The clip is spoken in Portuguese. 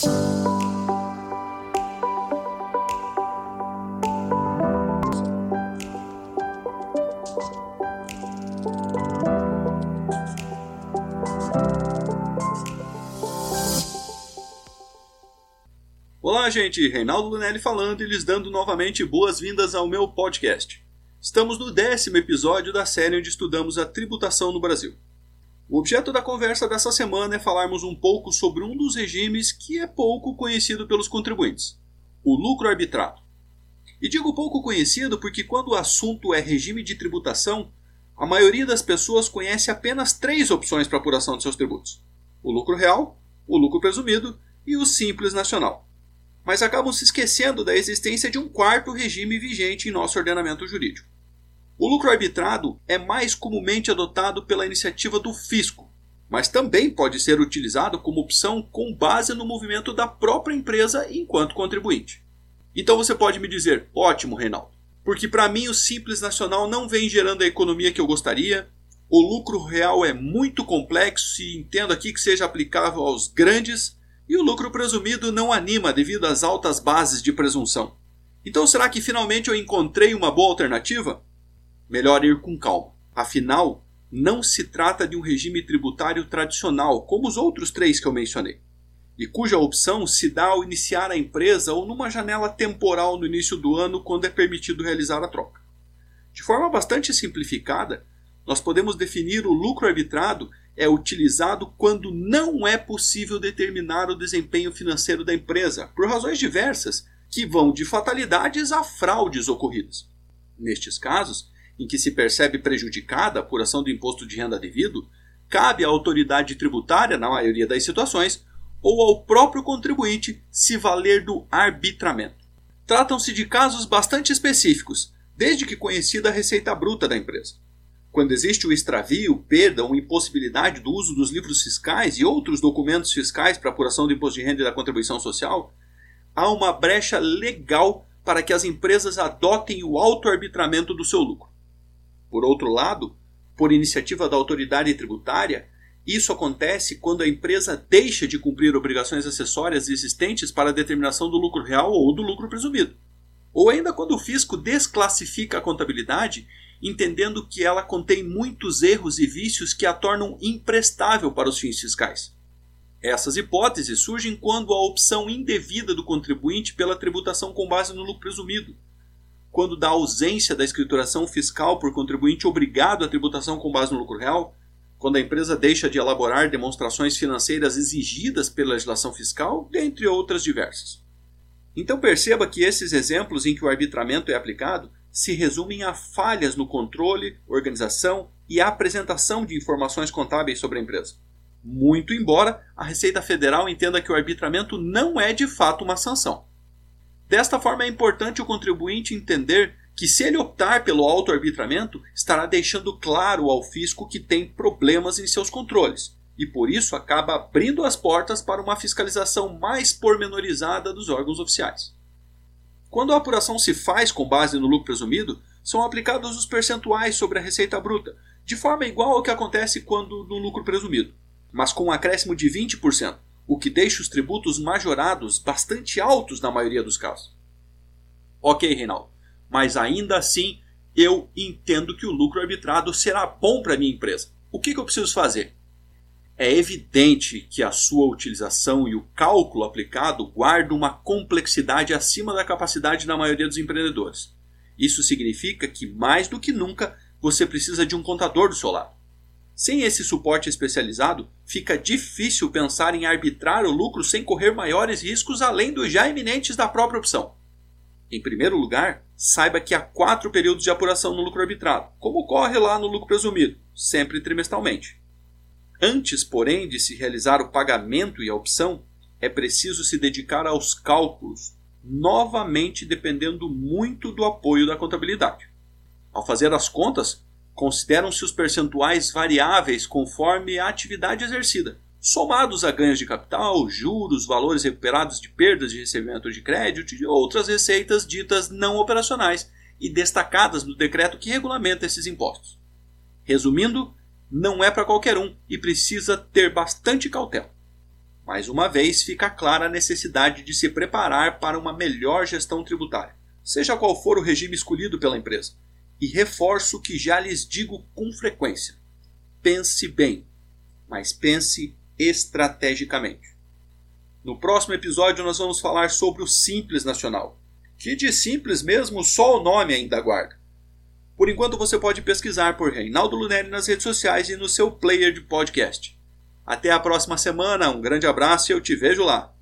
Olá, gente! Reinaldo Lunelli falando e lhes dando novamente boas-vindas ao meu podcast. Estamos no décimo episódio da série onde estudamos a tributação no Brasil. O objeto da conversa dessa semana é falarmos um pouco sobre um dos regimes que é pouco conhecido pelos contribuintes: o lucro arbitrado. E digo pouco conhecido porque, quando o assunto é regime de tributação, a maioria das pessoas conhece apenas três opções para apuração de seus tributos: o lucro real, o lucro presumido e o simples nacional mas acabam se esquecendo da existência de um quarto regime vigente em nosso ordenamento jurídico. O lucro arbitrado é mais comumente adotado pela iniciativa do fisco, mas também pode ser utilizado como opção com base no movimento da própria empresa enquanto contribuinte. Então você pode me dizer: ótimo, Reinaldo, porque para mim o Simples Nacional não vem gerando a economia que eu gostaria, o lucro real é muito complexo e entendo aqui que seja aplicável aos grandes e o lucro presumido não anima devido às altas bases de presunção. Então será que finalmente eu encontrei uma boa alternativa? Melhor ir com calma. Afinal, não se trata de um regime tributário tradicional, como os outros três que eu mencionei, e cuja opção se dá ao iniciar a empresa ou numa janela temporal no início do ano, quando é permitido realizar a troca. De forma bastante simplificada, nós podemos definir o lucro arbitrado é utilizado quando não é possível determinar o desempenho financeiro da empresa, por razões diversas, que vão de fatalidades a fraudes ocorridas. Nestes casos, em que se percebe prejudicada a apuração do imposto de renda devido, cabe à autoridade tributária, na maioria das situações, ou ao próprio contribuinte se valer do arbitramento. Tratam-se de casos bastante específicos, desde que conhecida a receita bruta da empresa quando existe o extravio, perda ou impossibilidade do uso dos livros fiscais e outros documentos fiscais para apuração do imposto de renda e da contribuição social, há uma brecha legal para que as empresas adotem o autoarbitramento do seu lucro. Por outro lado, por iniciativa da autoridade tributária, isso acontece quando a empresa deixa de cumprir obrigações acessórias existentes para a determinação do lucro real ou do lucro presumido. Ou ainda quando o fisco desclassifica a contabilidade entendendo que ela contém muitos erros e vícios que a tornam imprestável para os fins fiscais. Essas hipóteses surgem quando há opção indevida do contribuinte pela tributação com base no lucro presumido, quando da ausência da escrituração fiscal por contribuinte obrigado à tributação com base no lucro real, quando a empresa deixa de elaborar demonstrações financeiras exigidas pela legislação fiscal, dentre outras diversas. Então perceba que esses exemplos em que o arbitramento é aplicado se resumem a falhas no controle, organização e apresentação de informações contábeis sobre a empresa. Muito embora a Receita Federal entenda que o arbitramento não é de fato uma sanção. Desta forma, é importante o contribuinte entender que, se ele optar pelo autoarbitramento, estará deixando claro ao fisco que tem problemas em seus controles e, por isso, acaba abrindo as portas para uma fiscalização mais pormenorizada dos órgãos oficiais. Quando a apuração se faz com base no lucro presumido, são aplicados os percentuais sobre a receita bruta, de forma igual ao que acontece quando no lucro presumido, mas com um acréscimo de 20%, o que deixa os tributos majorados bastante altos na maioria dos casos. Ok, Reinaldo, mas ainda assim eu entendo que o lucro arbitrado será bom para a minha empresa. O que, que eu preciso fazer? É evidente que a sua utilização e o cálculo aplicado guardam uma complexidade acima da capacidade da maioria dos empreendedores. Isso significa que, mais do que nunca, você precisa de um contador do seu lado. Sem esse suporte especializado, fica difícil pensar em arbitrar o lucro sem correr maiores riscos além dos já iminentes da própria opção. Em primeiro lugar, saiba que há quatro períodos de apuração no lucro arbitrado, como ocorre lá no lucro presumido, sempre trimestralmente. Antes, porém, de se realizar o pagamento e a opção, é preciso se dedicar aos cálculos, novamente dependendo muito do apoio da contabilidade. Ao fazer as contas, consideram-se os percentuais variáveis conforme a atividade exercida, somados a ganhos de capital, juros, valores recuperados de perdas de recebimento de crédito e outras receitas ditas não operacionais e destacadas no decreto que regulamenta esses impostos. Resumindo, não é para qualquer um e precisa ter bastante cautela. Mais uma vez, fica clara a necessidade de se preparar para uma melhor gestão tributária, seja qual for o regime escolhido pela empresa. E reforço o que já lhes digo com frequência: pense bem, mas pense estrategicamente. No próximo episódio, nós vamos falar sobre o Simples Nacional, que de simples mesmo só o nome ainda guarda. Por enquanto, você pode pesquisar por Reinaldo Lunelli nas redes sociais e no seu player de podcast. Até a próxima semana, um grande abraço e eu te vejo lá.